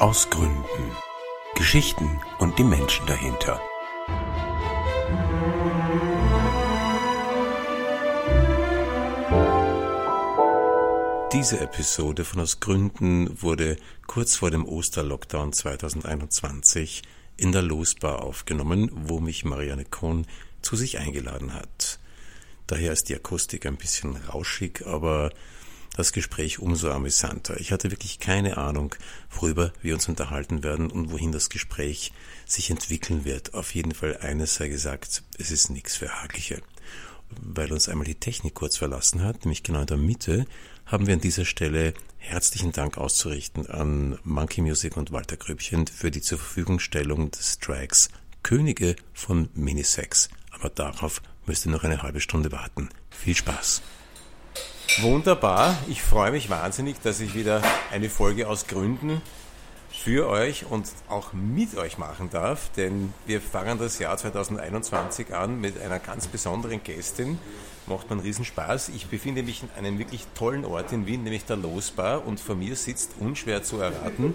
Aus Gründen. Geschichten und die Menschen dahinter. Diese Episode von Aus Gründen wurde kurz vor dem Osterlockdown 2021 in der Losbar aufgenommen, wo mich Marianne Kohn zu sich eingeladen hat. Daher ist die Akustik ein bisschen rauschig, aber das Gespräch umso amüsanter. Ich hatte wirklich keine Ahnung, worüber wir uns unterhalten werden und wohin das Gespräch sich entwickeln wird. Auf jeden Fall eines sei gesagt, es ist nichts für Hagelige. Weil uns einmal die Technik kurz verlassen hat, nämlich genau in der Mitte, haben wir an dieser Stelle herzlichen Dank auszurichten an Monkey Music und Walter Grübchen für die zur Verfügungstellung des Tracks Könige von Minisex. Aber darauf müsst ihr noch eine halbe Stunde warten. Viel Spaß! Wunderbar. Ich freue mich wahnsinnig, dass ich wieder eine Folge aus Gründen für euch und auch mit euch machen darf, denn wir fangen das Jahr 2021 an mit einer ganz besonderen Gästin. Macht man riesen Spaß. Ich befinde mich in einem wirklich tollen Ort in Wien, nämlich der Losbar und vor mir sitzt unschwer zu erraten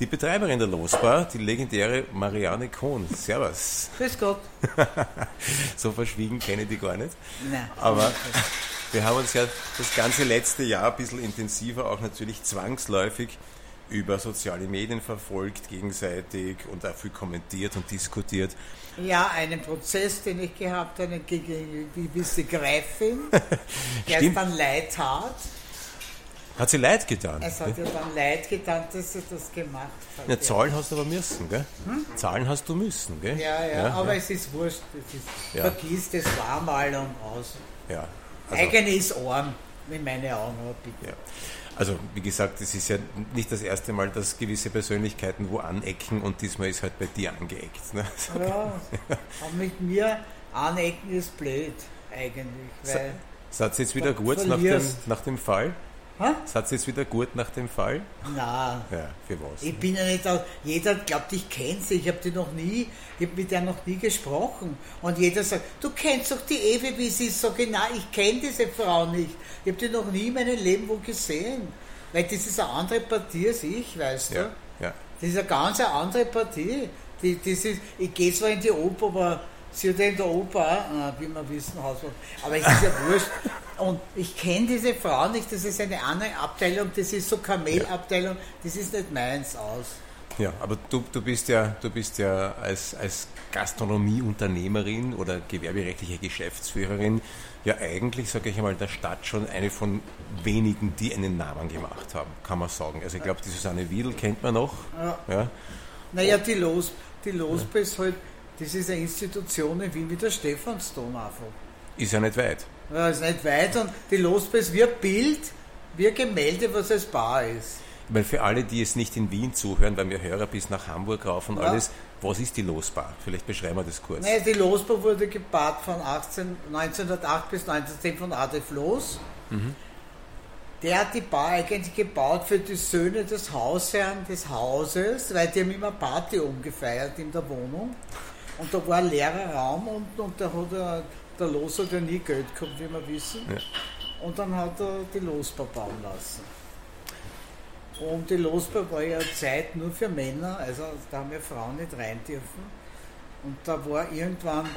die Betreiberin der Losbar, die legendäre Marianne Kohn. Servus. Grüß Gott. so verschwiegen kenne ich die gar nicht. Nein. Aber wir haben uns ja das ganze letzte Jahr ein bisschen intensiver auch natürlich zwangsläufig über soziale Medien verfolgt gegenseitig und auch viel kommentiert und diskutiert. Ja, einen Prozess, den ich gehabt habe gegen eine gewisse Gräfin, der es dann leid hat. Hat sie leid getan? Es hat ihr dann leid getan, dass sie das gemacht hat. Ja, zahlen hast du aber müssen, gell? Hm? Zahlen hast du müssen, gell? Ja, ja, ja aber ja. es ist wurscht. Es ist. Vergiss das war mal und aus. Ja, also, Eigene ist arm, in meine Augen. Ja. Also wie gesagt, es ist ja nicht das erste Mal, dass gewisse Persönlichkeiten wo anecken und diesmal ist halt bei dir angeeckt. Ne? So. Ja, aber mit mir anecken ist blöd eigentlich. Weil ihr jetzt wieder gut nach dem, nach dem Fall? Hat es jetzt wieder gut nach dem Fall? Nein. Ja, für was? Ich bin ja nicht, jeder glaubt, ich kenne sie, ich habe die noch nie, ich habe mit der noch nie gesprochen. Und jeder sagt, du kennst doch die Ewe, wie sie ist. So genau, ich kenne diese Frau nicht. Ich habe die noch nie in meinem Leben wo gesehen. Weil das ist eine andere Partie als ich, weißt ja, du? Ja. Das ist eine ganz andere Partie. Die, das ist, ich gehe zwar in die Oper, aber sie hat ja in der Oper, auch, wie wir wissen, Hauswort. Aber es ist ja wurscht. Und ich kenne diese Frau nicht, das ist eine andere Abteilung, das ist so Kamelabteilung, das ist nicht meins aus. Ja, aber du, du bist ja, du bist ja als, als Gastronomieunternehmerin oder gewerberechtliche Geschäftsführerin ja eigentlich, sage ich einmal, der Stadt schon eine von wenigen, die einen Namen gemacht haben, kann man sagen. Also ich glaube, die Susanne Wiedel kennt man noch. Ja. ja. Naja, die, Los, die Losbe ja. ist halt, das ist eine Institution in Wien wie der Stephansdom einfach. Ist ja nicht weit. Ja, ist nicht weit und die Losbar ist wie ein Bild, ein Gemälde, was als Bar ist. Ich meine, für alle, die es nicht in Wien zuhören, weil wir Hörer bis nach Hamburg rauf und ja. alles, was ist die Losbar? Vielleicht beschreiben wir das kurz. Naja, die Losbar wurde gebaut von 18, 1908 bis 1910 von Adolf Loos. Mhm. Der hat die Bar eigentlich gebaut für die Söhne des Hausherrn des Hauses, weil die haben immer Party umgefeiert in der Wohnung. Und da war ein leerer Raum und, und da hat er der Los hat ja nie Geld gehabt, wie wir wissen. Ja. Und dann hat er die Losbar bauen lassen. Und die Losbar war ja Zeit nur für Männer, also da haben wir Frauen nicht rein dürfen. Und da war irgendwann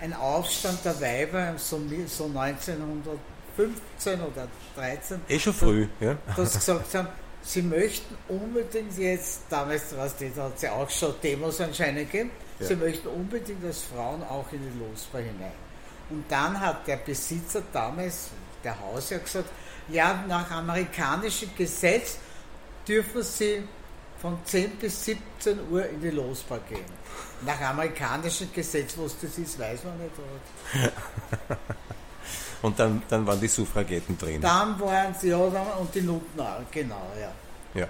ein Aufstand der Weiber, so, so 1915 oder 13. Eh schon früh, ja. Dass gesagt haben, sie möchten unbedingt jetzt, damals da hat sie auch schon Demos anscheinend gegeben, ja. sie möchten unbedingt als Frauen auch in die Losbar hinein. Und dann hat der Besitzer damals, der Hausherr, gesagt, ja, nach amerikanischem Gesetz dürfen Sie von 10 bis 17 Uhr in die Losbar gehen. Nach amerikanischem Gesetz, was das ist, weiß man nicht. und dann, dann waren die Suffragetten drin. Dann waren sie, ja, und die Nutten auch, genau, ja. Ja.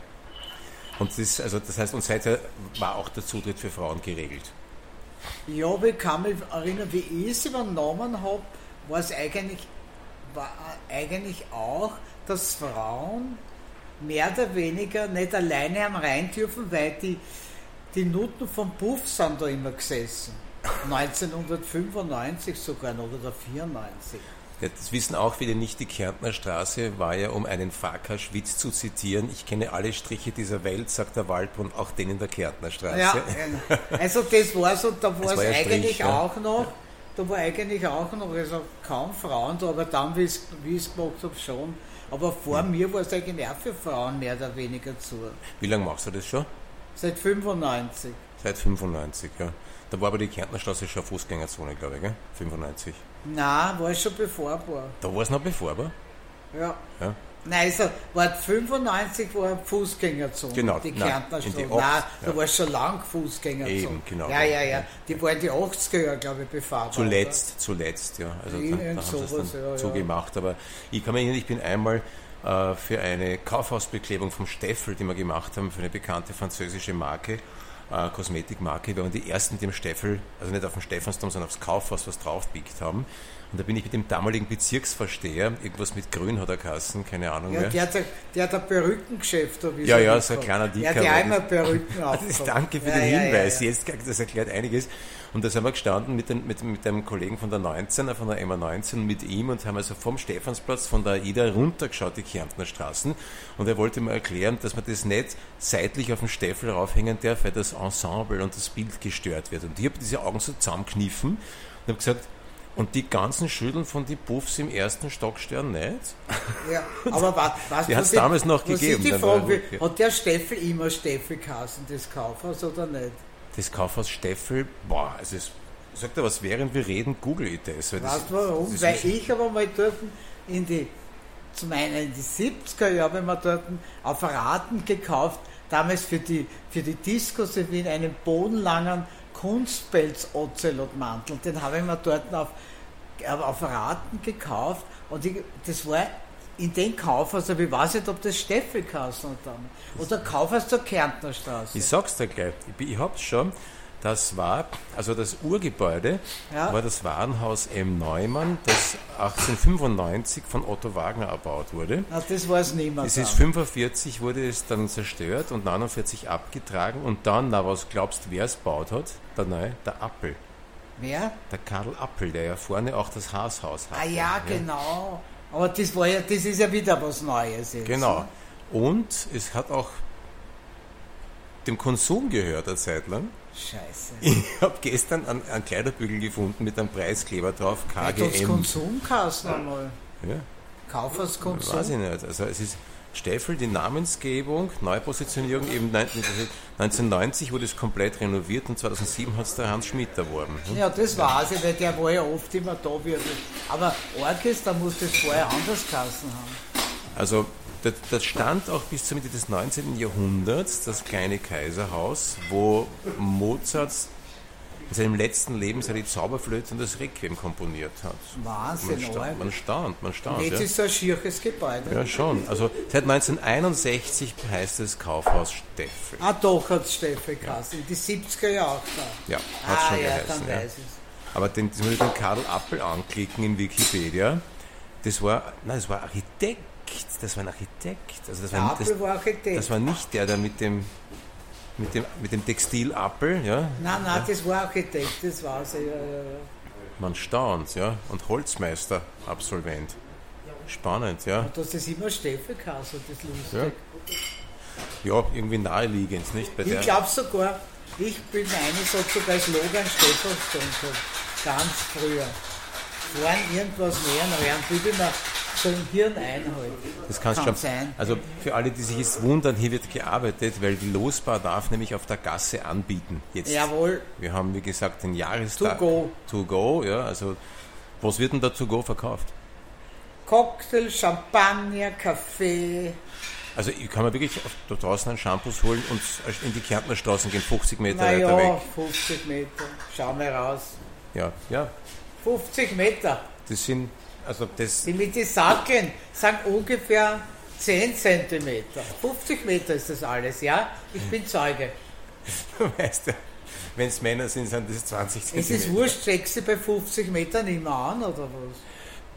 Und das, also das heißt, und seither war auch der Zutritt für Frauen geregelt. Ja, aber ich kann mich erinnern, wie ich es übernommen habe, war es eigentlich, war eigentlich auch, dass Frauen mehr oder weniger nicht alleine haben rein dürfen, weil die, die Nutten vom Puff sind da immer gesessen. 1995 sogar noch oder 94. Ja, das wissen auch viele nicht. Die Kärntner Straße war ja, um einen Farkas-Witz zu zitieren, ich kenne alle Striche dieser Welt, sagt der Waldbrunn, auch den in der Kärntner Straße. Ja, also das war so, da war es ja eigentlich Strich, ja. auch noch, da war eigentlich auch noch, also kaum Frauen da, aber dann, wie ich es gemacht habe, schon. Aber vor mir war es eigentlich auch für Frauen mehr oder weniger zu. Wie lange machst du das schon? Seit 95. Seit 95, ja. Da war aber die Kärntner Straße schon Fußgängerzone, glaube ich, gell? 95. Nein, war es schon bevor war. Da war es noch befahrbar. Ja. Ja. Nein, also war 95 war Fußgängerzone, Genau, die nein, Kärntner in die Straße. Nein, 80, da ja. war es schon lang Fußgängerzone. Eben, genau. Ja, ja, ja. Die war in die 80er Jahre, glaube ich, befahrbar. Zuletzt, zuletzt, ja. Also da, da haben sowas, dann ja, zugemacht. Aber ich kann mich erinnern, ich bin einmal äh, für eine Kaufhausbeklebung vom Steffel, die wir gemacht haben, für eine bekannte französische Marke, äh, Kosmetikmarke, wir waren die ersten, die im Steffel, also nicht auf dem Stephansdom, sondern aufs Kaufhaus was draufbiegt haben. Und da bin ich mit dem damaligen Bezirksvorsteher, irgendwas mit Grün hat er Kassen, keine Ahnung Ja, mehr. der hat, ein- der hat ein Perückengeschäft. da, wie Ja, ja, so ein kleiner Der hat Dicker ja war einmal Perücken danke für Ja, den ja, Hinweis. Jetzt, das erklärt einiges. Und da sind wir gestanden mit, den, mit, mit einem Kollegen von der 19, von der MA19 mit ihm und haben also vom Stephansplatz von der AIDA runtergeschaut, die Kärntner Straßen. Und er wollte mir erklären, dass man das nicht seitlich auf den Steffel raufhängen darf, weil das Ensemble und das Bild gestört wird. Und ich habe diese Augen so zusammenkniffen und habe gesagt, und die ganzen Schütteln von die Puffs im ersten Stock stören nicht? Ja, aber was, was, Die hat's was damals noch gegeben, Ist die Frage, hat der Steffel immer Steffel Kassen des Kaufhaus oder nicht? Das Kaufhaus Steffel, boah, also es, sagt er was, während wir reden, google ich das. Weil Weißt du warum? das Weil ich aber mal dort in die, zum einen in die 70er Jahre, wenn wir dort Apparaten gekauft, damals für die, für die Discos in Wien einen bodenlangen Kunstpelz-Ozelotmantel. Den habe ich mir dort auf, auf Raten gekauft und ich, das war in den Kaufhaus, aber ich weiß nicht, ob das Steffelkassen hat dann. Oder Kaufhaus zur Kärntner Straße. Ich sag's dir gleich, ich, ich hab's schon. Das war, also das Urgebäude Ja. war das Warenhaus M. Neumann, das 1895 von Otto Wagner erbaut wurde. Na, das weiß niemand. Es ist dann. 45 wurde es dann zerstört und 49 abgetragen und dann, na was glaubst wer es baut hat? Der Neue, der Appel. Wer? Der Karl Appel, der ja vorne auch das Haashaus hat. Ah ja, genau. Aber das war ja, das ist ja wieder was Neues jetzt. Genau. Und es hat auch dem Konsum gehört eine Zeit lang. Scheiße. Ich habe gestern einen, einen Kleiderbügel gefunden mit einem Preiskleber drauf, KGM. Konsumkassen einmal. Ja, Kaufhaus Konsum. weiß ich nicht. Also es ist Steffel, die Namensgebung, Neupositionierung, eben 19 1990 wurde es komplett renoviert und 2007 hat es der Hans Schmidt erworben. hm? Ja, das weiß ich, weil der war ja oft immer da. Wie, aber Orchester muss das vorher anders Kassen haben. Also das, stand auch bis zur Mitte des 19. Jahrhunderts, das kleine Kaiserhaus, wo Mozart in seinem letzten Lebensjahr die Zauberflöte und das Requiem komponiert hat. Man Wahnsinn, staunt, arg. man staunt, man staunt. Jetzt Ja. ist so ein schierches Gebäude. ja, schon. Also seit 1961 heißt es Kaufhaus Steffel. Ah, doch hat es Steffelkassen. In die 70er Jahre auch da. Ja, hat ah, schon ja, geheißen. dann ja. weiß ich Aber den, das muss ich den Karl Appel anklicken in Wikipedia. Das war, nein, das war Architekt. Das war ein Architekt. Also das war, das, war Architekt. das war nicht der, der mit dem, mit dem, mit dem Textilappel, ja. nein, nein, das war Architekt, das war sie. Ja, ja, ja. Man staunt, ja. Und Holzmeister, Absolvent. Spannend, ja. Und das ist immer Steffelkasse, das ist lustig. Ja, irgendwie naheliegend, nicht? Bei Ich glaube sogar, ich bin eine so sogar als Logan gehabt. Ganz früher. Vorn irgendwas nähern rein, wie ich mir so im Hirn einhalte. das kann's kann schon. sein. Also für alle, die sich jetzt wundern, hier wird gearbeitet, weil die Losbar darf nämlich auf der Gasse anbieten. Jetzt. Jawohl, Wir haben, wie gesagt, den Jahrestag. To go. To go, ja. Also, was wird denn da to go verkauft? Cocktail, Champagner, Kaffee. Also, ich kann mir wirklich da draußen einen Shampoos holen und in die Kärntner Straßen gehen, 50 Meter weiter Naja, weg. 50 Meter. Schau mal raus. Ja, ja. 50 Meter. Das sind, also, das, Die mit den Sackeln sind ungefähr 10 Zentimeter. 50 Meter ist das alles, ja? Ich bin Zeuge. weißt du, wenn es Männer sind, sind das 20 Es ist Zentimeter. wurscht, steckst sie bei 50 Metern immer an, oder was?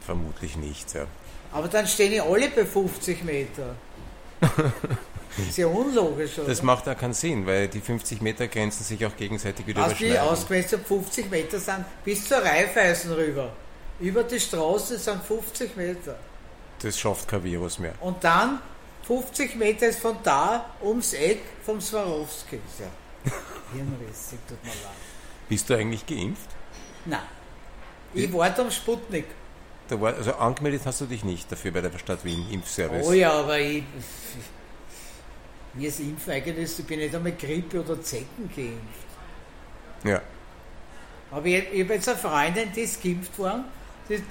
Vermutlich nicht, ja. Aber dann stehen die alle bei 50 Meter. ist ja unlogisch, oder? Das macht ja keinen Sinn, weil die 50 Meter Grenzen sich auch gegenseitig wieder Hast du die überschneiden. ausgemessen, 50 Meter sind bis zur Reifeisen rüber. Über die Straße sind 50 Meter. Das schafft kein Virus mehr. Und dann 50 Meter ist von da ums Eck vom Swarovski. Ja. Hirnrissig, tut mir leid. Bist du eigentlich geimpft? Nein. Ich warte am Sputnik. War, also angemeldet hast du dich nicht dafür bei der Stadt Wien Impfservice. Oh ja, aber ich. Mir ist Impfen eigentlich, ich bin nicht einmal Grippe oder Zecken geimpft. Ja. Aber ich, ich habe jetzt eine Freundin, die ist geimpft worden. Die,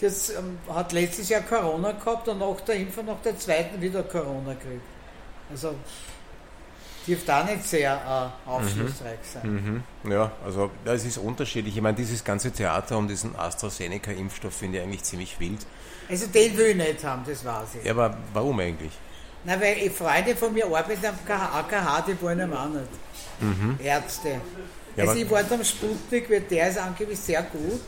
die hat, ähm, hat letztes Jahr Corona gehabt und nach der Impfung, nach der zweiten wieder Corona gekriegt. Also dürfte auch nicht sehr äh, aufschlussreich sein. Mhm. Ja, also es ist unterschiedlich. Ich meine, dieses ganze Theater um diesen AstraZeneca-Impfstoff finde ich eigentlich ziemlich wild. Also den will ich nicht haben, das weiß ich. Ja, aber warum eigentlich? Na, weil Freunde von mir arbeiten am AKH, die wollen auch nicht. Mhm. Ärzte. Ja, also ich warte am Sputnik, weil der ist angeblich sehr gut.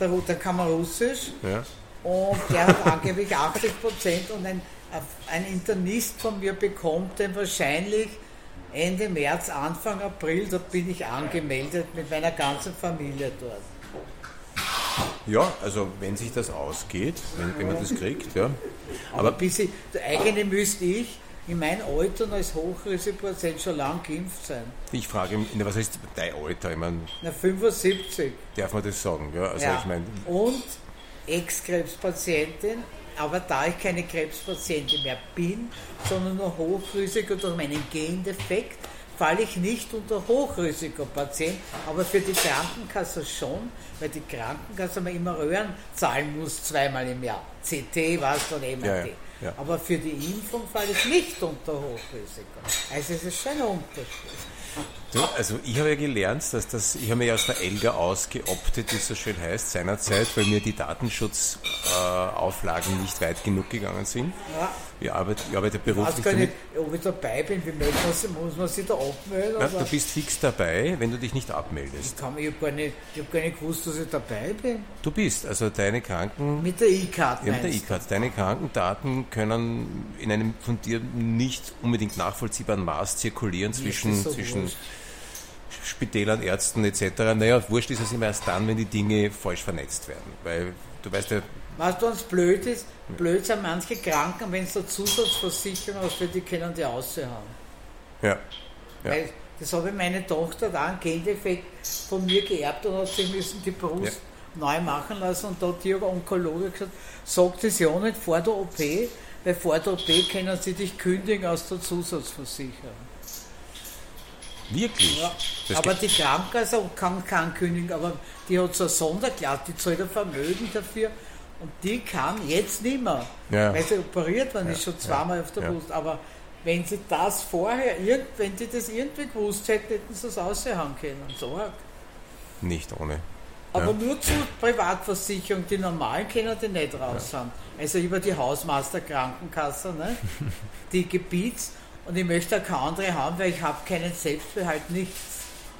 Der, der kann man Russisch. Ja. Und der hat angeblich 80 Prozent und ein, ein Internist von mir bekommt den wahrscheinlich Ende März, Anfang April, da bin ich angemeldet mit meiner ganzen Familie dort. Ja, also wenn sich das ausgeht, wenn, wenn man das kriegt, ja. Aber Aber bis ich, der eigene müsste ich in meinem Alter als Hochrisikopatient schon lang geimpft sein. ich frage, mich, was heißt dein Alter? Ich meine, Na, 75. darf man das sagen? Ja, also ja. ich meine, Und Ex-Krebspatientin, aber da ich keine Krebspatientin mehr bin, sondern nur Hochrisiko durch meinen Gendefekt, falle ich nicht unter Hochrisikopatient, aber für die Krankenkasse schon, weil die Krankenkasse mir immer Röhren zahlen muss, zweimal im Jahr. CT, was und MRT. Ja, ja, ja. Aber für die Impfung falle ich nicht unter Hochrisiko. Also es ist schon ein Unterschied. Du, also ich habe ja gelernt, dass das, ich habe mir ja aus der Elga ausgeoptet, wie es so schön heißt, seinerzeit, weil mir die Datenschutzauflagen äh, nicht weit genug gegangen sind. Ja. Ich arbeite, ich arbeite Ich weiß beruflich gar damit. nicht, ob ich dabei bin, wie meldet man muss man sich da abmelden? Oder? du bist fix dabei, wenn du dich nicht abmeldest. Ich, kann, ich habe gar, nicht- ich hab gar nicht gewusst, dass ich dabei bin. Du bist, also deine Kranken, Mit der E-Card ja, mit der? E-Card, deine Krankendaten können in einem von dir nicht unbedingt nachvollziehbaren Maß zirkulieren zwischen, so zwischen wurscht. Spitälern, Ärzten etc. Naja, wurscht ist es immer erst dann, wenn die Dinge falsch vernetzt werden. Weil du weißt ja, Weißt du, was blöd ist? Blöd sind manche Kranken, wenn sie eine Zusatzversicherung hast, für die können die aussehen haben. ja, Ja. Weil das habe ich meine Tochter da einen Gendefekt von mir geerbt und hat sie müssen die Brust neu machen lassen und da hat die Onkologe gesagt, sag das ja nicht vor der OP, weil vor der OP können sie dich kündigen aus der Zusatzversicherung. Wirklich. Ja, Das aber die Krankenkasse kann, kann kündigen, aber die hat so eine Sonderklasse, die zahlt ein Vermögen dafür und die kann jetzt nicht mehr, Ja. weil sie operiert worden ist, schon zweimal auf der ja. Brust. Aber wenn sie das vorher, wenn die das irgendwie gewusst hätten, hätten sie es aushauen können. So arg. nicht ohne. Aber Ja. nur zur Privatversicherung, die normalen können die nicht raus haben. Also über die Hausmeister Krankenkasse, ne? die Gebiets- und ich möchte auch keine andere haben, weil ich habe keinen Selbstbehalt, nichts.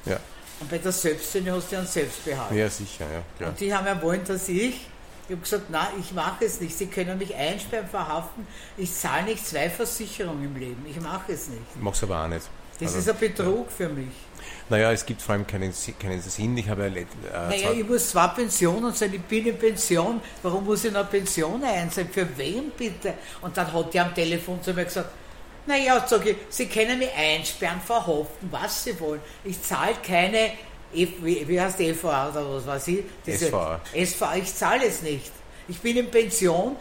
Ja, Und bei der Selbststände hast du ja einen Selbstbehalt. ja sicher, ja, klar. Und die haben ja wollen, dass ich, ich habe gesagt, nein, ich mache es nicht. Sie können mich einsperren, verhaften. Ich zahle nicht zwei Versicherungen im Leben. Ich mache es nicht. Ich mache es aber auch nicht. Das Also, ist ein Betrug für mich. Naja, es gibt vor allem keinen, keinen Sinn. Ich habe ja äh, Naja, ich muss zwei Pensionen sein, ich bin in Pension. Warum muss ich noch Pension einsehen? Für wen bitte? Und dann hat die am Telefon zu mir gesagt, naja, sag ich, Sie können mich einsperren, verhaften, was Sie wollen. Ich zahle keine, wie, wie heißt EVA oder was weiß ich? SVA. SVA, ich zahle es nicht. Ich bin in Pension,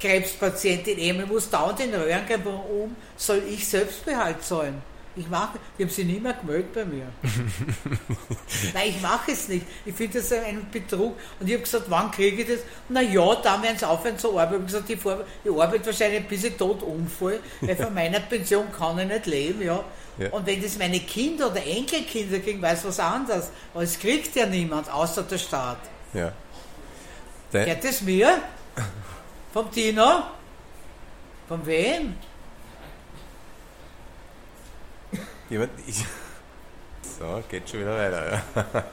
Krebspatientin, ich muss dauernd den Röhren gehen, warum soll ich Selbstbehalt zahlen? Ich mache, die haben sich nie mehr gemeldet bei mir. Nein, ich mache es nicht. Ich finde das ein Betrug. Und ich habe gesagt, wann kriege ich das? Na ja, dann werden sie aufhören zu arbeiten. Ich habe gesagt, ich, fahr- ich arbeite wahrscheinlich bis ich tot umfall, weil von meiner Pension kann ich nicht leben. Ja. Ja. Und wenn das meine Kinder oder Enkelkinder kriegen, weiß was anderes. Aber es kriegt ja niemand, außer der Staat. ja. Dein, Gehört das mir? Vom Tino? Von wem? Jemand, ich, so, geht schon wieder weiter. Ja.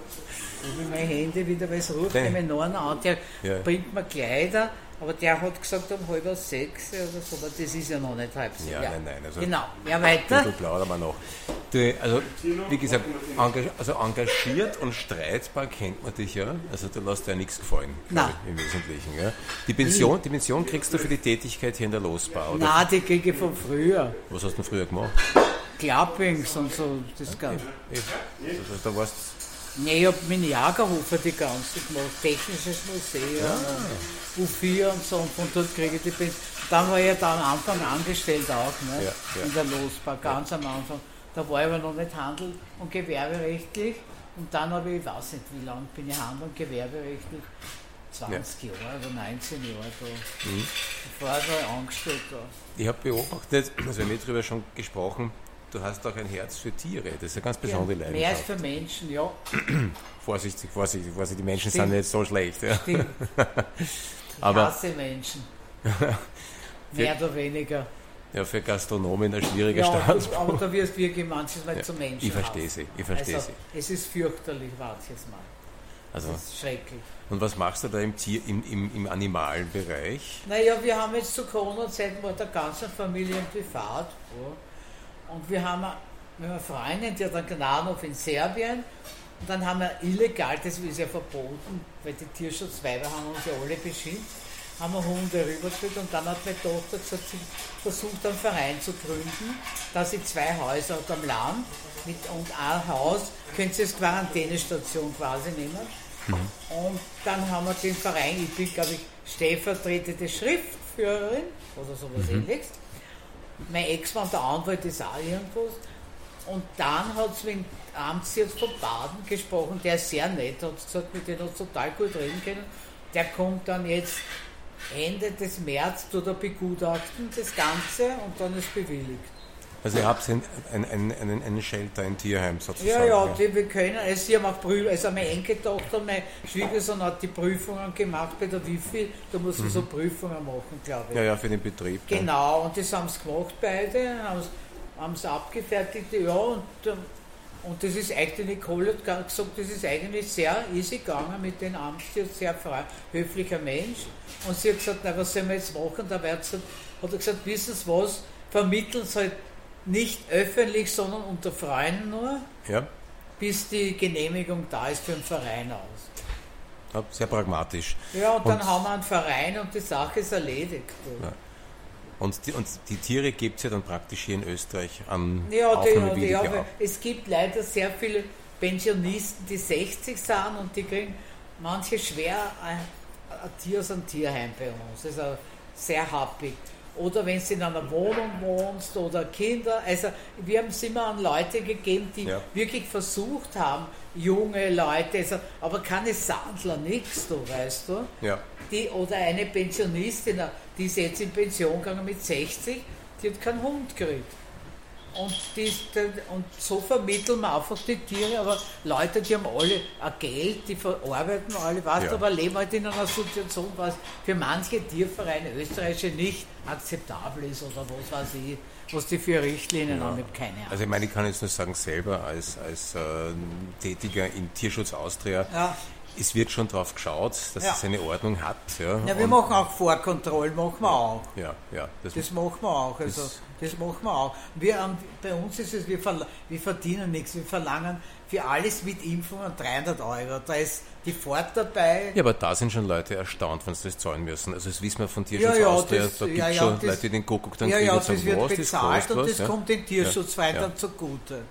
ich meine Hände wieder, weil es ruft Nein. nämlich noch einer an, der Ja. bringt mir Kleider, aber der hat gesagt um halb sechs oder so, aber das ist ja noch nicht halb sechs. Ja, nein, nein, also- genau, ja weiter. Du plaudern wir noch. Du, also, wie gesagt, also engagiert und streitbar kennt man dich ja. Also, du lässt dir ja nichts gefallen, Nein. ich, im Wesentlichen. Ja. Die, Pension, die Pension kriegst du für die Tätigkeit hier in der Losbar, oder? Nein, die kriege ich von früher. Was hast du denn früher gemacht? Clappings und so, das Ganze. Also, da warst Nee, ich habe mit Jagerhofer die ganze gemacht, Technisches Museum, U4 und so, und von dort kriege ich die Pension. Dann war ich ja da am Anfang angestellt auch, ne? Ja, ja. in der Losbar, ganz am Anfang. Da war ich aber noch nicht handel- und gewerberechtlich und dann habe ich, ich weiß nicht wie lange bin ich handel- und gewerberechtlich, 20 Jahre oder 19 Jahre da. Mhm. Vorher war ich angestellt da. Ich habe beobachtet, also wir haben darüber schon gesprochen, du hast auch ein Herz für Tiere. Das ist eine ganz besondere Ja, mehr als Leidenschaft. für Menschen, ja. Vorsichtig, vorsichtig, vorsichtig, die Menschen Stimmt. sind nicht so schlecht. Ja. Stimmt. Ich Aber- hasse Menschen. Mehr oder weniger. ja, für Gastronomen ein schwieriger Ja, das, aber da wirst du wirklich manches Mal zum Menschen. ich verstehe sie, ich verstehe also, sie. Es ist fürchterlich manches Mal. Also, Das ist schrecklich. und was machst du da im Tier, im, im, im animalen Bereich? Naja, wir haben jetzt zu Corona-Zeiten war der ganzen Familie Privat. Ja. Und wir haben eine, wir haben eine Freundin, die hat einen Gnadenhof in Serbien. Und dann haben wir illegal, das ist ja verboten, weil die Tierschutzweiber haben uns ja alle beschimpft, haben wir Hunde rübergeführt und dann hat meine Tochter gesagt, sie versucht einen Verein zu gründen, dass sie zwei Häuser hat am Land mit, und ein Haus können sie als Quarantänestation quasi nehmen. Und dann haben wir den Verein, ich bin glaube ich stellvertretende Schriftführerin oder sowas ähnliches. Mein Ex-Mann, der Anwalt, ist auch irgendwas. Und dann hat es mit dem Amtshirt von Baden gesprochen, der ist sehr nett, hat gesagt, mit dem hat es total gut reden können. Der kommt dann jetzt Ende des März, tut er begutachten, das Ganze, und dann ist bewilligt. Also ihr habt ein, ein, ein, einen, einen Shelter, ein Tierheim sozusagen. Ja, ja, wir können, also sie haben auch Prüfungen, also meine Enkeltochter, mein Schwiegersohn hat die Prüfungen gemacht bei der Wifi, da muss sie so Prüfungen machen, glaube ich. ja, ja, für den Betrieb. Genau, und das haben sie gemacht beide, haben es abgefertigt, ja, und, und das ist eigentlich, Nicole hat gesagt, das ist eigentlich sehr easy gegangen mit den Amtstier, sehr frei, höflicher Mensch. Und sie hat gesagt, na, was sollen wir jetzt machen? Da hat er gesagt, wissen Sie was, vermitteln Sie halt nicht öffentlich, sondern unter Freunden nur, Ja, bis die Genehmigung da ist für den Verein aus. ja, sehr pragmatisch. Ja, und dann Und- haben wir einen Verein und die Sache ist erledigt. Ja. Und die, und die Tiere gibt es ja dann praktisch hier in Österreich an Ja, die, die, ja, es gibt leider sehr viele Pensionisten, die 60 sind und die kriegen manche schwer ein, ein Tier aus einem Tierheim bei uns. Das ist sehr happig. Oder wenn du in einer Wohnung wohnst oder Kinder. Also wir haben es immer an Leute gegeben, die Ja. wirklich versucht haben, junge Leute, also, aber keine Sandler, nichts, du weißt du Ja, die, oder eine Pensionistin, die ist jetzt in Pension gegangen mit 60, die hat keinen Hund gekriegt. Und, die, und so vermitteln wir einfach die Tiere, aber Leute, die haben alle ein Geld, die verarbeiten alle, weißt Ja. aber leben halt in einer Situation, was für manche Tiervereine österreichische nicht akzeptabel ist oder was weiß ich, was die für Richtlinien haben, ich keine Ahnung. also ich meine, ich kann jetzt nur sagen, selber als, als äh, Tätiger im Tierschutz Austria, Ja. Es wird schon darauf geschaut, dass Ja. es eine Ordnung hat. Ja, Ja, wir Und- machen auch Vorkontrollen, machen wir auch. Ja, ja, das, Das machen wir auch. Also, Das- das, machen wir auch. Wir, haben- bei uns ist es, wir, wir verdienen nichts. Wir verlangen für alles mit Impfungen 300 Euro. Da ist die Fahrt dabei. ja, aber da sind schon Leute erstaunt, wenn sie das zahlen müssen. Also das wissen wir von Tierschutz Ja, Austria, das- da gibt es schon das- Leute, die den Kuckuck dann ja, kriegen ja, und das sagen, wird was, das bezahlt kostet und das kommt den Tierschutzweitern Ja. zugute.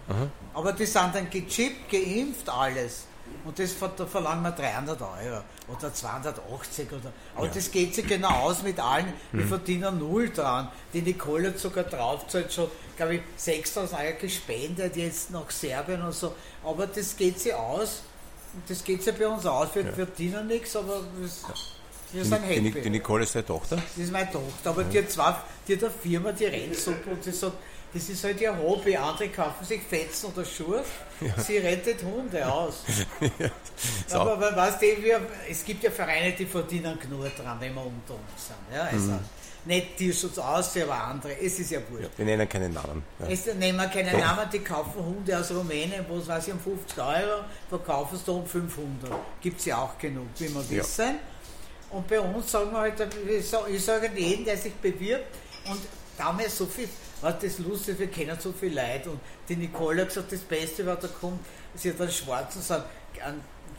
Aber die sind dann gechippt, geimpft, alles. Und das da verlangen wir 300 Euro oder 280 oder. Aber Ja. das geht sich genau aus mit allen. Mhm. Wir verdienen null dran. Die Nicole hat sogar draufzahlt schon, glaube ich, 6000 Euro gespendet jetzt nach Serbien und so. Aber das geht sich aus. Das geht sich bei uns aus. Wir verdienen nichts, aber wir, Die, sind die, happy. die Nicole ist deine Tochter? Das ist meine Tochter, aber die hat zwei, die hat eine Firma, die rennt super und sie sagt, das ist halt ihr Hobby. Andere kaufen sich Fetzen oder Schuhe. Ja. Sie rettet Hunde aus. ja. so. Aber, aber weißt du, wir, es gibt ja Vereine, die verdienen genug dran, wenn wir unter uns sind. Ja, also mhm. Nicht Tierschutz aus, aber andere. Es ist ja wurscht. Ja, wir nennen keinen Namen. Ja. Es nennen wir keinen Namen, die kaufen Hunde aus Rumänien, wo es weiß ich, um 50 Euro, verkaufen es da um 500. Gibt es ja auch genug, wie wir wissen. Und bei uns sagen wir halt, ich sage jedem, der sich bewirbt, und damals so viel was das lustig, wir kennen so viel Leute und die Nicole hat gesagt, das Beste war, da kommt, sie hat einen Schwarzen,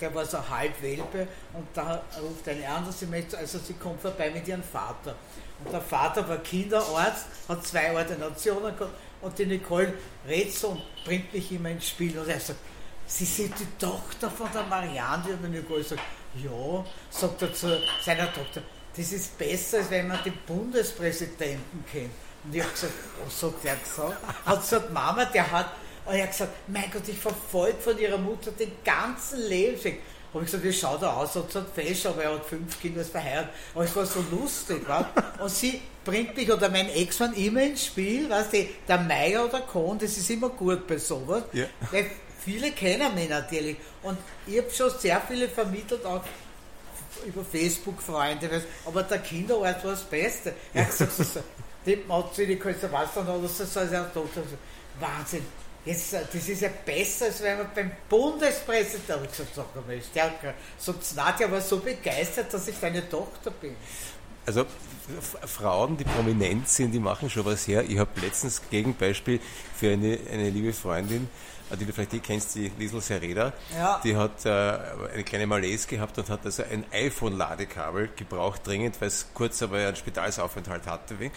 der war so halb Welpe und da ruft eine an, sie möchte, also sie kommt vorbei mit ihrem Vater. Und der Vater war Kinderarzt, hat zwei Ordinationen gehabt und die Nicole redet so und bringt mich immer ins Spiel und er sagt, Sie sind die Tochter von der Marianne, und die Nicole sagt, ja, sagt er zu seiner Tochter, das ist besser, als wenn man den Bundespräsidenten kennt. Und ich habe gesagt, was hat der gesagt? Hat gesagt, Mama, der hat, und er hat gesagt, mein Gott, ich verfolge von ihrer Mutter den ganzen Lebensweg. Habe ich gesagt, wie schaut er aus? Hat gesagt, fesch, aber er hat fünf Kinder, ist verheiratet. Aber es war so lustig, weißt? Und sie bringt mich oder mein Ex-Mann immer ins Spiel, weißt du, der Meier oder Kohn, das ist immer gut bei sowas. Ja. Weil viele kennen mich natürlich. Und ich habe schon sehr viele vermittelt, auch über Facebook Freunde, aber der Kinderort war das Beste. Er hat gesagt, die Matze, die kannst du was dann oder so, so ist tot. Wahnsinn. Jetzt, äh, das ist ja besser, als wenn man beim Bundespräsidenten gesagt stärker. Sagt Nadja war so begeistert, dass ich deine Tochter bin. Also Frauen, die prominent sind, die machen schon was her. Ich habe letztens Gegenbeispiel für eine, eine liebe Freundin, die du vielleicht eh kennst, die Liesel Sereda, ja. die hat äh, eine kleine Malaise gehabt und hat also ein iPhone-Ladekabel gebraucht, dringend, weil es kurz aber einen Spitalsaufenthalt hatte. Wie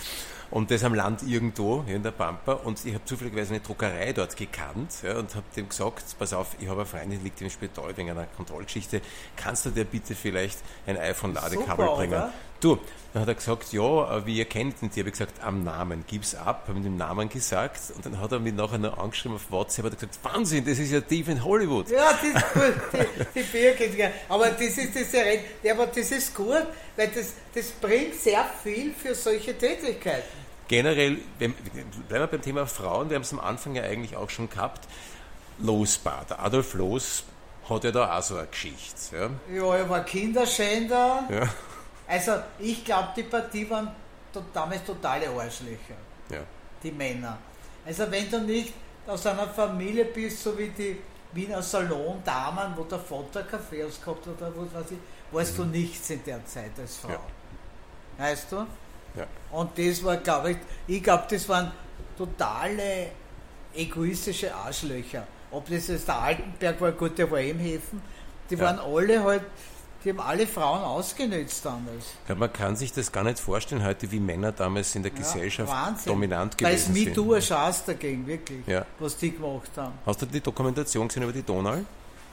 und das am Land irgendwo hier in der Pampa und ich habe zufälligerweise eine Druckerei dort gekannt ja, und habe dem gesagt, pass auf, ich habe eine Freundin, die liegt im Spital wegen einer Kontrollgeschichte, kannst du dir bitte vielleicht ein iPhone-Ladekabel bringen? Oder? Du, dann hat er gesagt, ja, wie ihr kennt ihn, die habe ich gesagt, am Namen, gib's ab, habe ihm den Namen gesagt und dann hat er mich nachher noch angeschrieben auf WhatsApp und gesagt, Wahnsinn, das ist ja tief in Hollywood. Ja, das ist gut, die, die Birgit, aber das ist das ja, aber das ist gut, weil das, das bringt sehr viel für solche Tätigkeiten generell, bleiben wir beim Thema Frauen, wir haben es am Anfang ja eigentlich auch schon gehabt, Losbar. Der Adolf Loos hat ja da auch so eine Geschichte. Ja, ja er war Kinderschänder. Ja. Also ich glaube, die Partie waren damals totale Arschlöcher. Ja. Die Männer. Also wenn du nicht aus einer Familie bist, so wie die Wiener Salon-Damen, wo der Vater Kaffee ausgehabt hat, oder was weiß ich, warst mhm. du nichts in der Zeit als Frau. Ja. Weißt du? Ja. Und das war, glaube ich, ich glaube, das waren totale egoistische Arschlöcher. Ob das jetzt der Altenberg war, gut, der war im Häfen, die ja. waren alle halt, die haben alle Frauen ausgenützt damals. Ja, man kann sich das gar nicht vorstellen heute, wie Männer damals in der ja, Gesellschaft Wahnsinn. dominant gewesen sind. Weil es MeToo Chance dagegen, wirklich, ja. was die gemacht haben. Hast du die Dokumentation gesehen über die Donau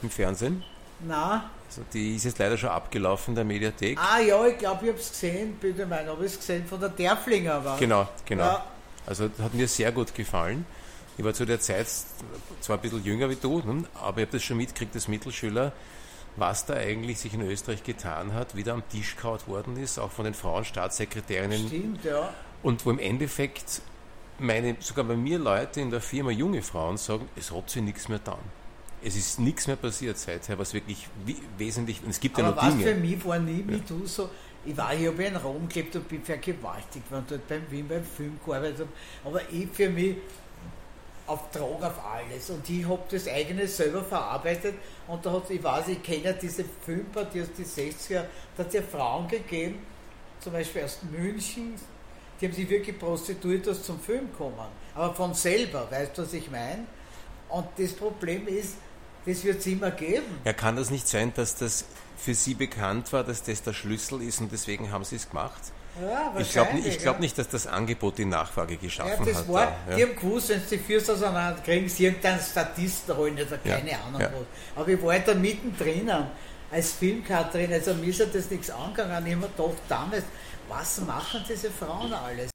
im Fernsehen? Na. Also die ist jetzt leider schon abgelaufen in der Mediathek. Ah ja, ich glaube, ich habe es gesehen, bitte mein, habe ich es gesehen von der Derflinger war. Genau, genau. Ja. Also hat mir sehr gut gefallen. Ich war zu der Zeit zwar ein bisschen jünger wie du, ne, aber ich habe das schon mitgekriegt als Mittelschüler, was da eigentlich sich in Österreich getan hat, wie da am Tisch kaut worden ist, auch von den Frauenstaatssekretärinnen. Stimmt, ja. Und wo im Endeffekt meine, sogar bei mir Leute in der Firma, junge Frauen, sagen, es hat sich nichts mehr getan es ist nichts mehr passiert seither, was wirklich wesentlich, und es gibt Aber ja noch was Dinge. für mich war nie wie ja. du so, ich war hier in Rom gelebt und bin vergewaltigt worden, dort beim Wien beim Film gearbeitet aber ich für mich auf Drogen, auf alles. Und ich habe das eigene selber verarbeitet und da hat ich weiß, ich kenne ja diese Filmpartie aus den 60er, da hat es ja Frauen gegeben, zum Beispiel aus München, die haben sich wirklich prostituiert, dass zum Film kommen. Aber von selber, weißt du, was ich meine? Und das Problem ist, das wird es immer geben. Ja, kann das nicht sein, dass das für Sie bekannt war, dass das der Schlüssel ist und deswegen haben Sie es gemacht? Ja, ich glaube ich glaub nicht, dass das Angebot die Nachfrage geschaffen ja, das hat. War, da, Die haben gewusst, wenn sie die Füße auseinander kriegen, sie irgendeinen Statisten holen oder keine Ahnung was. Aber ich war halt da mittendrin als Filmkaterin, also mir ist ja das nichts angegangen. Ich habe mir gedacht, damals, was machen diese Frauen alles?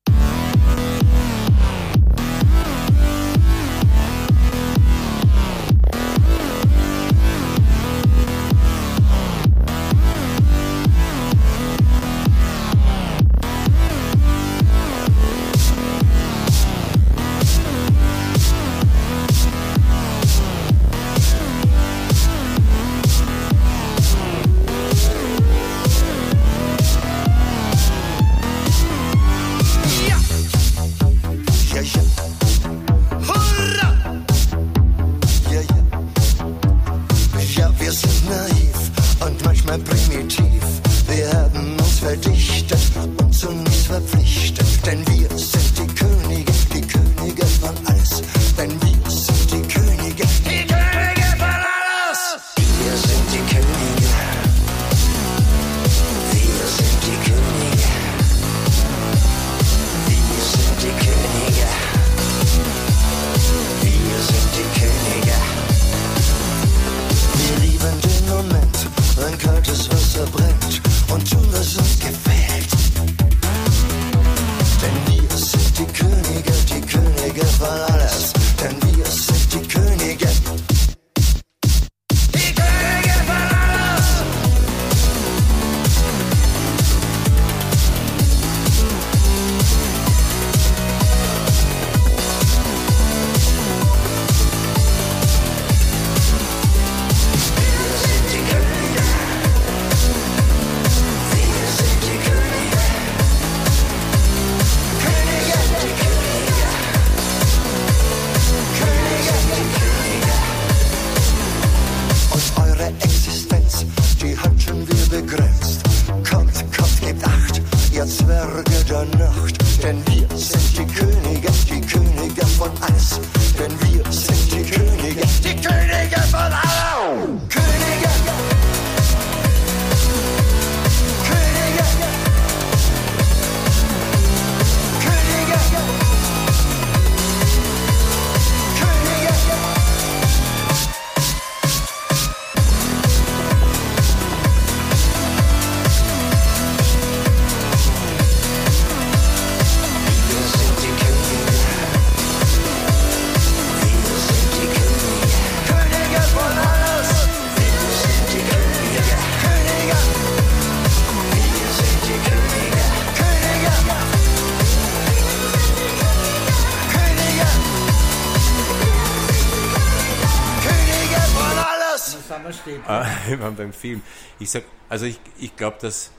Waren beim Film. Ich sag, also ich, ich glaube, dass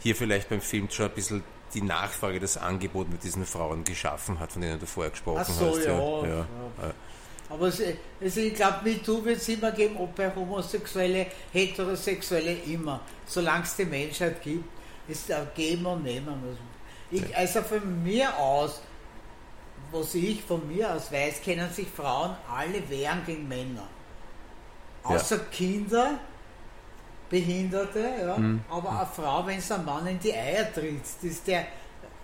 hier vielleicht beim Film schon ein bisschen die Nachfrage, das Angebot mit diesen Frauen geschaffen hat, von denen du vorher gesprochen Ach so, hast. ja. ja. ja. Aber es, also ich glaube, MeToo wird es immer geben, ob bei Homosexuelle, Heterosexuelle, immer. Solange es die Menschheit gibt, ist es Geben und Nehmen. Also Ich, also von mir aus, was ich von mir aus weiß, können sich Frauen alle wehren gegen Männer. Außer Kinder, Behinderte, ja. Mhm. aber eine Frau, wenn es ein Mann in die Eier tritt, das ist der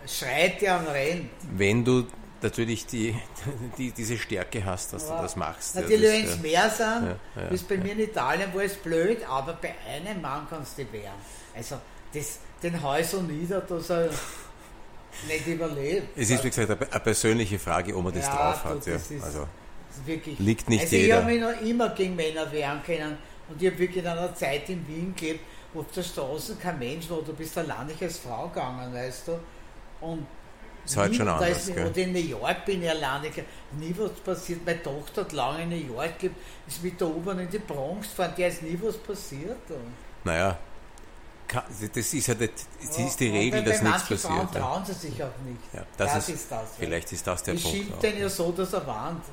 schreit, der und rennt. Wenn du natürlich die, die, diese Stärke hast, dass du das machst. ja, Natürlich, wenn es ja. mehr sind, Ja, ja, bis bei mir in Italien war es blöd, aber bei einem Mann kannst du wehren. Also das, den so nieder, dass er nicht überlebt. Es ist, wie gesagt, eine, persönliche Frage, ob man das Ja, drauf du, hat. Ja. das ist- Also, ist wirklich, Liegt nicht also jeder. ich habe mich noch immer gegen Männer wehren können und ich habe wirklich in einer Zeit in Wien gelebt, wo auf der Straße kein Mensch war, du bist allein nicht als Frau gegangen, weißt du. Und Ist halt nie- schon da anders, Ist, und in New York bin ich alleine, nie was passiert. Meine Tochter hat lange in New York gelebt, ist mit der U-Bahn in die Bronx gefahren, der ist nie was passiert. naja, kann- das ist ja nicht, das ist die Regel, dass nichts Frauen passiert. Ja. trauen sie sich auch nicht. Ja, das, ist, ist das. ja. Vielleicht ist das der Ich Punkt. schimpfe auch. den ja so, dass er warnt.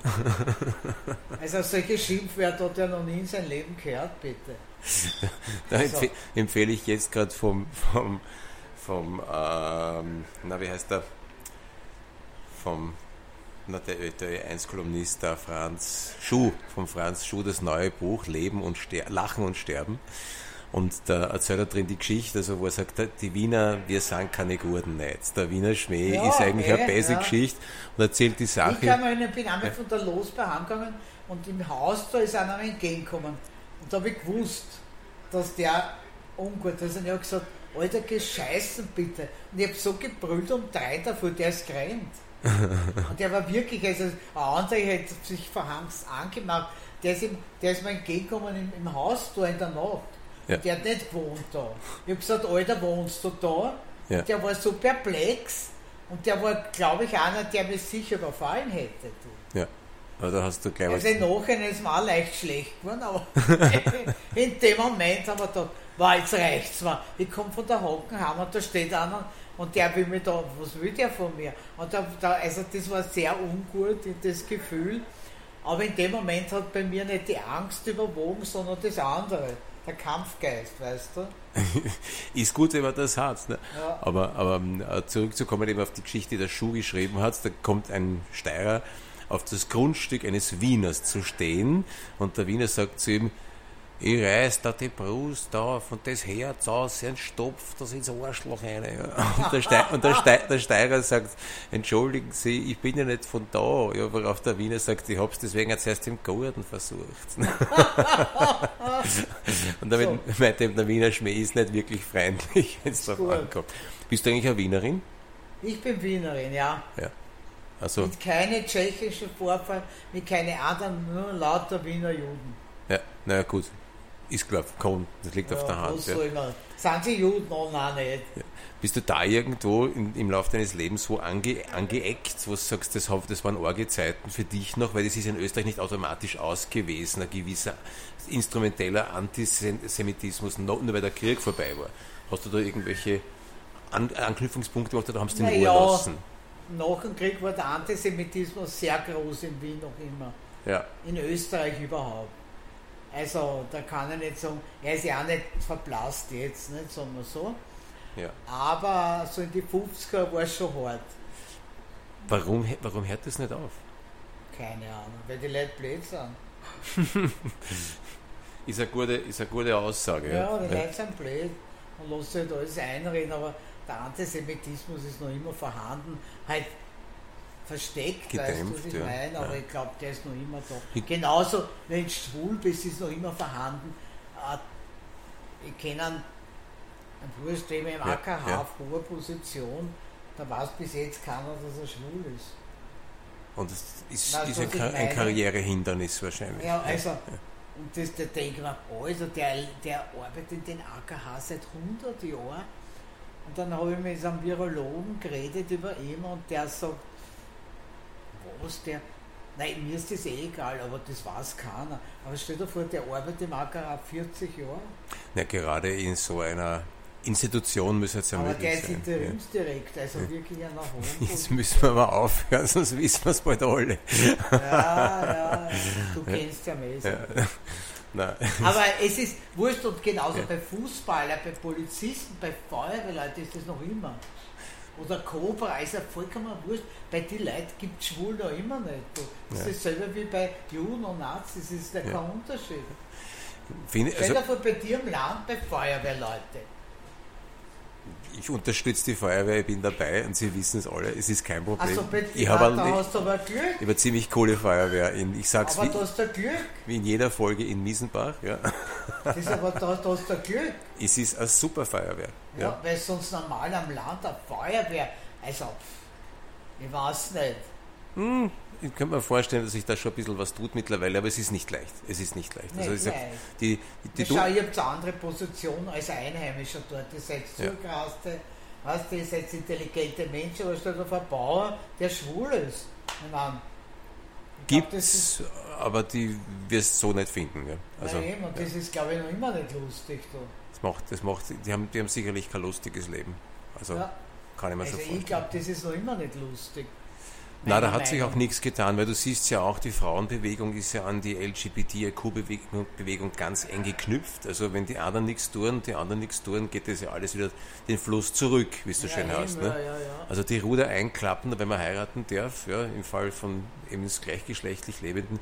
also solche Schimpfwörter hat er noch nie in sein Leben gehört, bitte. Da Also- empfe empfehle ich jetzt gerade vom, vom, vom ähm, na wie heißt der, vom, na der ÖTÖ1-Kolumnist, der Franz Schuh, vom Franz Schuh, das neue Buch Leben und Ster Lachen und Sterben. Und da erzählt er drin die Geschichte, also wo er sagt, die Wiener, wir sind keine Gurden nicht. Der Wiener Schmäh Ja, ist eigentlich eh, eine basic ja. Geschichte und erzählt die Ich Sache. kann mich erinnern, bin einmal von der Losbahn heimgegangen und im Haus da ist einer mir entgegengekommen. Und da habe ich gewusst, dass der ungut ist. Und ich habe gesagt, Alter, gescheißen bitte. Und ich habe so gebrüllt um drei davor, der ist gerannt. und der war wirklich, also ein anderer hätte sich vor Angst angemacht. Der ist, ihm, der ist mir entgegengekommen im, im Haus da in der Nacht. Ja. Der hat nicht gewohnt da. Ich habe gesagt, Alter, wohnst du da? Ja. Der war so perplex. Und der war, glaube ich, einer, der mich sicher überfallen hätte. Du. Ja, da hast du gleich was. Also im Nachhinein ist mir auch leicht schlecht geworden, aber in dem Moment haben wir gedacht, wow, jetzt reicht's mir. Ich komme von der Hocken heim und da steht einer und der will mir da, was will der von mir? Und da, da, also das war sehr ungut, das Gefühl. Aber in dem Moment hat bei mir nicht die Angst überwogen, sondern das andere. Der Kampfgeist, weißt du? ist gut, wenn man das hat. Ne? Ja. Aber, aber äh, zurückzukommen eben auf die Geschichte, die der Schuh geschrieben hat, da kommt ein Steirer auf das Grundstück eines Wieners zu stehen und der Wiener sagt zu ihm, ich reiß da die Brust auf und das Herz aus und stopf das ins Arschloch rein. Und, der, Ste und der, Ste der, Steirer sagt, entschuldigen Sie, ich bin ja nicht von da. Ja, worauf der Wiener sagt, ich hab's deswegen jetzt erst im Garten versucht. und damit so. meint eben der Wiener Schmäh ist nicht wirklich freundlich, wenn es darauf ankommt. Bist du eigentlich eine Wienerin? Ich bin Wienerin, ja. ja. Also, mit keine tschechischen Vorfahren, mit keine anderen, nur lauter Wiener Juden. Ja, naja gut. Ist klar, komm, das liegt ja, auf der Hand. Ja. Sind sie Juden? Oh nein, nicht. Bist du da irgendwo in, im Laufe deines Lebens so ange, angeeckt, wo du sagst, das, das waren arge Zeiten für dich noch, weil das ist in Österreich nicht automatisch ausgewesen, ein gewisser instrumenteller Antisemitismus, nur weil der Krieg vorbei war. Hast du da irgendwelche An Anknüpfungspunkte gemacht oder haben sie den Ruhe ja, lassen? Nach dem Krieg war der Antisemitismus sehr groß in Wien noch immer. Ja. In Österreich überhaupt. Also da kann ich nicht sagen, er ist ja auch nicht verblasst jetzt, nicht, sagen wir so. Ja. Aber so in die 50er war es schon hart. Warum, warum hört das nicht auf? Keine Ahnung, weil die Leute blöd sind. ist, eine gute, ist eine gute Aussage. Ja, ja. die Leute sind blöd und lassen sich halt alles einreden, aber der Antisemitismus ist noch immer vorhanden. Halt versteckt, Gedämpft, weißt du, was ich ja. meine, aber ja. ich glaube, der ist noch immer da. Genauso, wenn du schwul bist, ist noch immer vorhanden. Äh, ich kenne einen, einen Bruder, der im AKH ja. auf hoher Position, da weiß bis jetzt keiner, dass er schwul ist. Und das ist, weißt, ist ein, ein Karrierehindernis wahrscheinlich. Ja, also, und das, da denke ich mir, Alter, der, der arbeitet in den AKH seit 100 Jahren. Und dann habe ich mit einem Virologen geredet über ihn und der sagt, was der. Nein, mir ist das eh egal, aber das weiß keiner. Aber stell dir vor, der arbeitet im AKH 40 Jahre. Na, gerade in so einer Institution müsste es ja aber möglich sein. Aber der ist Interimsdirekt, also ja. wirklich einer hohen Jetzt müssen wir mal aufhören, sonst wissen wir es bald alle. Ja, ja, du kennst ja mehr. Ja. Nein. Aber es ist wurscht und genauso ja. bei Fußballern, bei Polizisten, bei Feuerwehrleuten ist das noch immer oder Cobra, ist ja vollkommen wurscht. Bei den Leuten gibt es schwul noch immer nicht. Das ja. ist dasselbe wie bei Juden und Nazis, das ist ja kein Unterschied. Finde, also, Stell dir vor, bei dir im Land, bei Feuerwehrleuten ich unterstütze die Feuerwehr, ich bin dabei und Sie wissen es alle, es ist kein Problem. Also bei ich habe da hast du aber Glück. Ich habe ziemlich coole Feuerwehr. In, ich sag's aber wie, du hast da Glück. Wie in jeder Folge in Miesenbach. Ja. Das ist aber da, da hast du Glück. Es ist eine super Feuerwehr. Ja, ja. weil sonst normal am Land eine Feuerwehr, also ich weiß nicht. Hm, ich könnte mir vorstellen, dass sich da schon ein bisschen was tut mittlerweile, aber es ist nicht leicht. Es ist nicht leicht. Nicht also leicht. Die, die, die Schau, ihr habt eine andere Position als Einheimischer dort. Ihr seid ja. zugraste, weißt du, ihr seid intelligente Menschen, aber statt auf einen Bauer, der schwul ist. Meine, Gibt es, aber die wirst du so nicht finden. Ja. Also, Nein, und ja. das ist, glaube ich, noch immer nicht lustig. Du. Das macht, das macht, die, haben, die haben sicherlich kein lustiges Leben. Also ja. kann ich mir also so vorstellen. Ich glaube, das ist noch immer nicht lustig. Na, da hat sich auch nichts getan, weil du siehst ja auch, die Frauenbewegung ist ja an die LGBTIQ-Bewegung ganz eng geknüpft. Also wenn die anderen nichts tun, die anderen nichts tun, geht das ja alles wieder den Fluss zurück, wie es so ja, schön eben, heißt. Ne? Ja, ja, also die Ruder einklappen, wenn man heiraten darf, ja, im Fall von eben gleichgeschlechtlich Lebenden,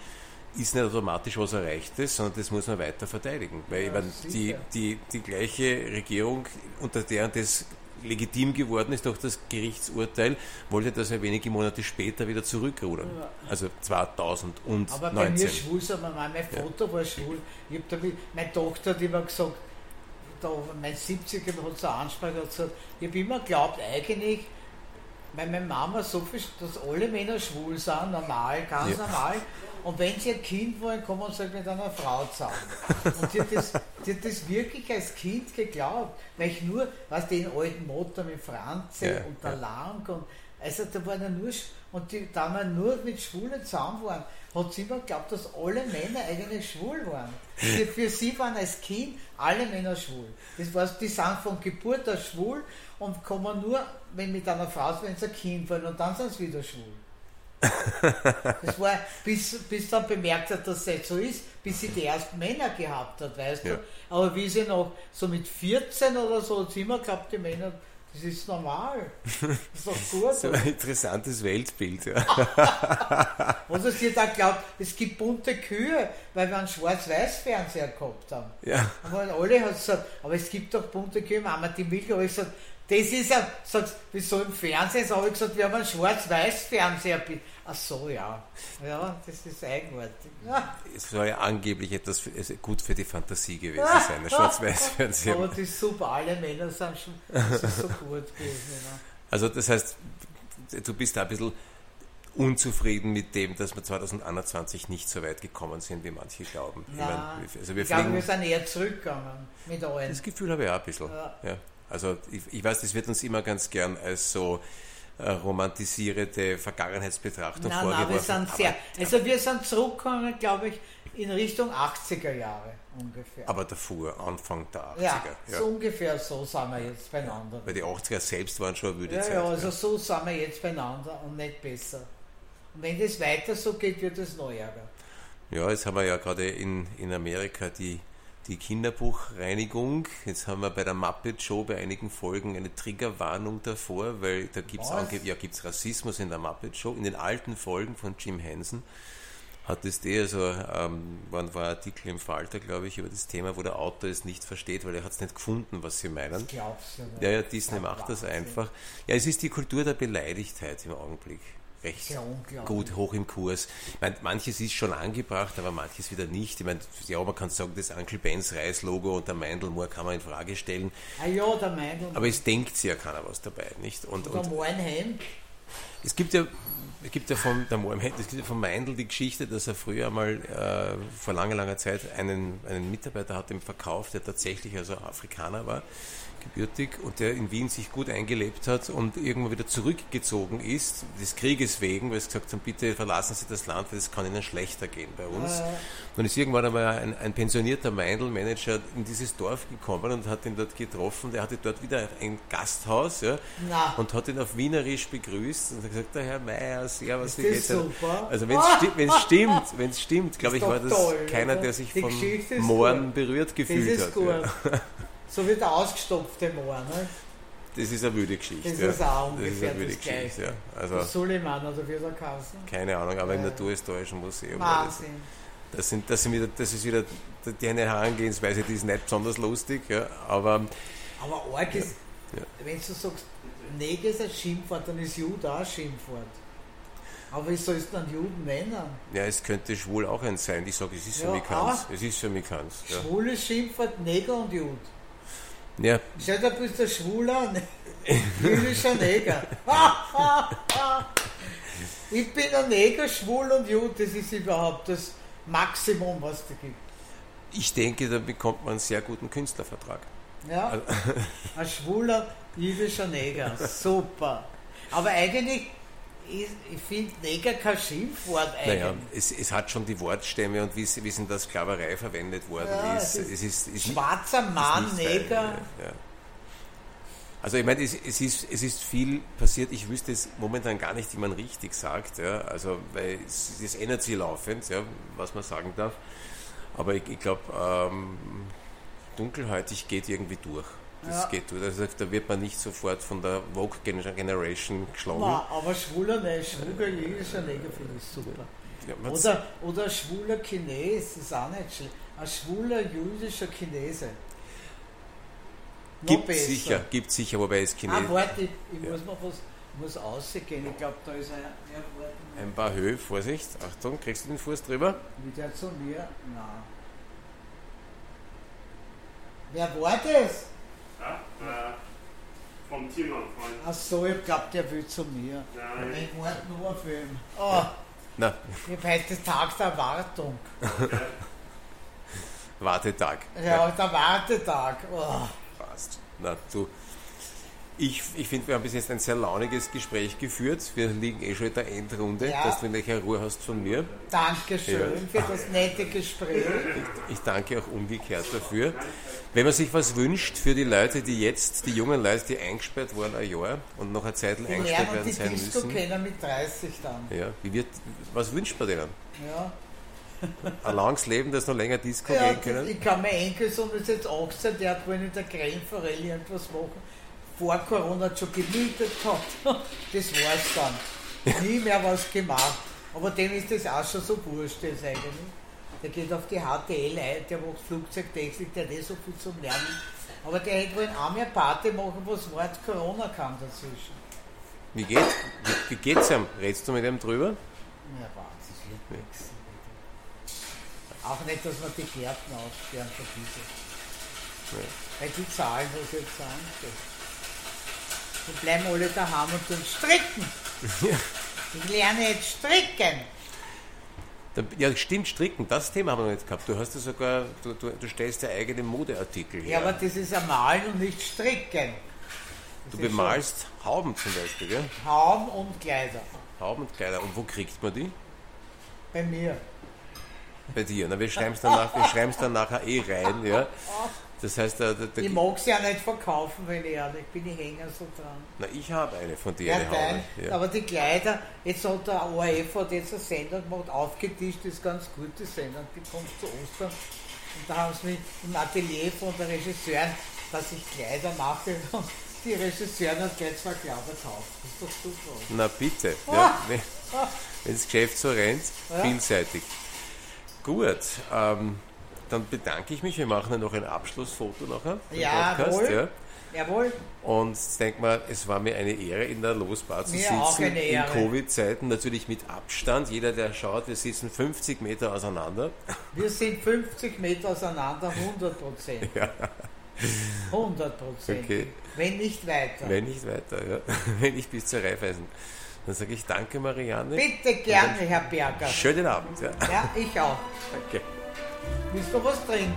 ist nicht automatisch was Erreichtes, sondern das muss man weiter verteidigen. Weil meine, die, die, die gleiche Regierung, unter der das legitim geworden ist durch das Gerichtsurteil, wollte das ja wenige Monate später wieder zurückrudern. Ja. Also 2019. Aber bei mir schwul, mal, mein Vater war schwul. Ich hab damit, meine Tochter hat immer gesagt, da, mein 70er hat so Ansprache gesagt, ich habe immer geglaubt, eigentlich, weil meine Mama so viel, dass alle Männer schwul sind, normal, ganz Ja. normal. Und wenn sie ein Kind wollen, kommen sie halt mit einer Frau zusammen. Und die hat, das, die hat das wirklich als Kind geglaubt. Weil ich nur, was den alten Motor mit Franze Ja, und der ja. Lang und also da waren ja nur, und die, da wir nur mit Schwulen zusammen waren, hat sie immer geglaubt, dass alle Männer eigentlich schwul waren. Die, für sie waren als Kind alle Männer schwul. Das war, die sind von Geburt aus schwul und kommen nur, wenn mit einer Frau, wenn sie ein Kind wollen und dann sind sie wieder schwul. Das war, bis, bis dann bemerkt hat, dass es nicht so ist, bis sie die ersten Männer gehabt hat, weißt Ja. du. Aber wie sie noch so mit 14 oder so, hat sie immer gehabt, die Männer, das ist normal. Das ist doch gut. So ein interessantes Weltbild. Ja. Oder sie auch geglaubt, es gibt bunte Kühe, weil wir einen Schwarz-Weiß-Fernseher gehabt haben. Ja. Aber alle hat gesagt, aber es gibt doch bunte Kühe, Mama, die Milch. Aber ich gesagt, das ist ein, sagt, wieso im Fernsehen? So habe ich gesagt, wir haben einen Schwarz-Weiß-Fernseher. Ach so, ja. Ja, das ist eigenartig. Ja. Es soll ja angeblich etwas für, gut für die Fantasie gewesen sein, der Schwarz-Weiß-Fernseher. Aber das ist super, alle Männer sind schon so gut gewesen. Ja. Also das heißt, du bist da ein bisschen unzufrieden mit dem, dass wir 2021 nicht so weit gekommen sind, wie manche glauben. Ich Nein, meine, also wir ich glaube, wir sind eher zurückgegangen mit allen. das Gefühl habe ich auch ein bisschen. Ja. Ja. Also ich, ich weiß, das wird uns immer ganz gern als so äh, romantisierende Vergangenheitsbetrachtung Nein, nein, wir vorgeworfen. sind sehr, also wir sind zurückgegangen, glaube ich, in Richtung 80er Jahre ungefähr. aber, davor, Anfang der 80er. ja, ja. so ungefähr so sind wir jetzt beieinander. Weil die 80er selbst waren schon eine wüde Ja, Zeit. ja, also so sind wir jetzt beieinander und nicht besser. Und wenn das weiter so geht, wird es noch ärger. Ja, jetzt haben wir ja gerade in, in Amerika die, die Kinderbuchreinigung. Jetzt haben wir bei der Muppet Show bei einigen Folgen eine Triggerwarnung davor, weil da gibt es ja, gibt's Rassismus in der Muppet Show. In den alten Folgen von Jim Henson hat es der, also ähm, wann war ein Artikel im Falter, glaube ich, über das Thema, wo der Autor es nicht versteht, weil er hat es nicht gefunden, was sie meinen. Du nicht? Ja, ja, Disney macht das einfach. Ja, es ist die Kultur der Beleidigtheit im Augenblick. Recht Ja, gut, hoch im Kurs. Ich meine, manches ist schon angebracht, aber manches wieder nicht. Ich meine, ja, man kann sagen, das Uncle Ben's Reis-Logo und der Meindl-Moor kann man in Frage stellen, Ah ja, der Meindl. aber es denkt sich ja keiner was dabei, nicht? Und, der und Moinheim. es gibt ja, es gibt ja von der Moor, es gibt ja von Meindl die Geschichte, dass er früher einmal äh, vor langer, langer Zeit einen, einen Mitarbeiter hat im Verkauf, der tatsächlich also Afrikaner war, gebürtig und der in Wien sich gut eingelebt hat und irgendwann wieder zurückgezogen ist, des Krieges wegen, weil sie gesagt haben, bitte verlassen Sie das Land, weil es kann Ihnen schlechter gehen bei uns. Dann ist irgendwann einmal ein, ein pensionierter Meindl-Manager in dieses Dorf gekommen und hat ihn dort getroffen. Der hatte dort wieder ein Gasthaus ja, und hat ihn auf Wienerisch begrüßt und hat gesagt, der Herr Meier, servus, wie das geht's Ihnen?" super? Also wenn es sti stimmt, wenn es stimmt, glaube ich, war das toll, keiner, der sich von Mohren berührt gefühlt hat. So wie der ausgestopfte Moor. Ne? Das ist eine müde Geschichte. Das ja. ist auch das ist ungefähr eine Gleiche. Geschichte. Ja. Also Suleiman oder wie der Kassen. keine Ahnung, aber im Ja. Naturhistorischen Museum. das, Wahnsinn. das, sind, das, sind wieder, das ist wieder die eine Herangehensweise, die ist nicht besonders lustig, ja, aber Aber arg ist, Ja. wenn du sagst, Neger ist ein Schimpfwort, dann ist Jude auch ein Schimpfwort. Aber wieso ist dann Juden Männer? ja, es könnte schwul auch ein sein. Ich sage, es ist für Ja, mich keins. Es ist für mich keins. Ja. Schwules Schimpfwort, Neger und Jude. Ja, dir, du bist ein schwuler, jüdischer Neger. ich bin ein Neger, schwul und Jude, das ist überhaupt das Maximum, was es da gibt. ich denke, da bekommt man einen sehr guten Künstlervertrag. Ja? Also Ein schwuler jüdischer Neger. Super. Aber eigentlich, ich finde Neger kein Schimpfwort eigentlich. Naja, es, es hat schon die Wortstämme und wie es, in der Sklaverei verwendet worden Ja, ist. ist ist, ist Schwarzer Mann, Neger. fein, Ja. Also ich meine, es, es, ist, es ist viel passiert. Ich wüsste es momentan gar nicht, wie man richtig sagt. Ja. Also weil es, es ändert sich laufend, ja, was man sagen darf. Aber ich, ich glaube, ähm, dunkelhäutig geht irgendwie durch. Das Ja. geht durch. Also da wird man nicht sofort von der Vogue Generation geschlagen. Na, aber schwuler, ne, schwuler jüdischer Neger finde ich super. Ja, Oder, oder schwuler Chines, ist auch nicht schlecht. Ein schwuler jüdischer Chinese. Noch gibt besser. sicher, gibt sicher, wobei es Chines. Ah, warte, ich, ich muss mal was, muss rausgehen. Ich glaube, da ist ein. Ja. Ein paar Höhe, Vorsicht, Achtung, kriegst du den Fuß drüber? Wie der zu mir? Nein. Wer war das? Ja, äh, vom Tiermann-Freund. Ach so, ich glaube, der will zu mir. Nein. Ich warte nur auf ihn. Oh, Na, ich habe heute Tag der Erwartung. Wartetag. Ja, der Wartetag. Oh. Passt. Na, du. Ich, ich finde, wir haben bis jetzt ein sehr launiges Gespräch geführt. Wir liegen eh schon in der Endrunde, Ja. dass du welche Ruhe hast von mir. Dankeschön für das nette Gespräch. Ich danke auch umgekehrt dafür. Wenn man sich was wünscht für die Leute, die jetzt, die jungen Leute, die eingesperrt waren ein Jahr und noch eine Zeit lang eingesperrt werden die sein Disco müssen. kennen mit 30 dann. Ja, wie wird, was wünscht man denen? Ja. Ein langes Leben, das noch länger Disco Ja, gehen können? ich kann mir Enkelsohn ist jetzt 18, der hat wohl in der Creme-Forelle irgendwas machen. Vor Corona hat schon gemietet gehabt. Das war's dann. Nie mehr was gemacht. Aber dem ist das auch schon so wurscht jetzt eigentlich. Der geht auf die HTL ein, der macht Flugzeugtechnik, der hat eh so viel zum Lernen. Aber der hätte wohl auch mehr Party machen, was war jetzt Corona kam dazwischen. Wie, geht, wie, wie geht's ihm? Redst du mit ihm drüber? Ja, warte, das wird nichts. Auch nicht, dass man die Gärten aussperren für diese. Weil die Zahlen, was jetzt sagen. Die bleiben alle daheim und tun stricken. Ich lerne jetzt stricken. Ja, stimmt, Stricken, das Thema haben wir noch nicht gehabt. Du hast ja sogar, du, du, du stellst ja eigene Modeartikel her. Ja, aber das ist ein Malen und nicht Stricken. du Das ist bemalst Hauben zum Beispiel, gell? Haum und Kleider. Hauben und Kleider. Und wo kriegt man die? Bei mir. Bei dir. Na, wir schreiben es dann, nach, wir schreiben's dann nachher eh rein, ja. Das heißt, der, der, Ich der, mag sie ja nicht verkaufen, wenn ich ehrlich bin. Ich hänge so dran. na, ich habe eine von dir, Ja, dein. Ja. aber die Kleider, jetzt hat der ORF hat jetzt eine Sendung gemacht, aufgetischt, ist ganz gute Sendung, die kommt zu Ostern. Und da haben sie mich im Atelier von der Regisseurin, dass ich Kleider mache. Und die Regisseurin hat gleich zwei Kleider gekauft. Das ist doch super. Na bitte, ja, wenn das Geschäft so rennt, Ja. vielseitig. Gut, ähm, dann bedanke ich mich. Wir machen ja noch ein Abschlussfoto nachher. im Jawohl. ja. Jawohl, Und ich denke mal, es war mir eine Ehre, in der Losbar zu Mir sitzen. auch eine In. Covid-Zeiten natürlich mit Abstand. Jeder, der schaut, wir sitzen 50 Meter auseinander. wir sind 50 Meter auseinander, 100 Prozent. Ja. 100 Prozent. Okay. Wenn nicht weiter. Wenn nicht weiter, ja. Wenn nicht bis zur Reifeisen. Dann sage ich danke, Marianne. Bitte gerne, Herr Berger. Schönen Abend. Ja. Ja, ich auch. Danke. Willst du was trinken?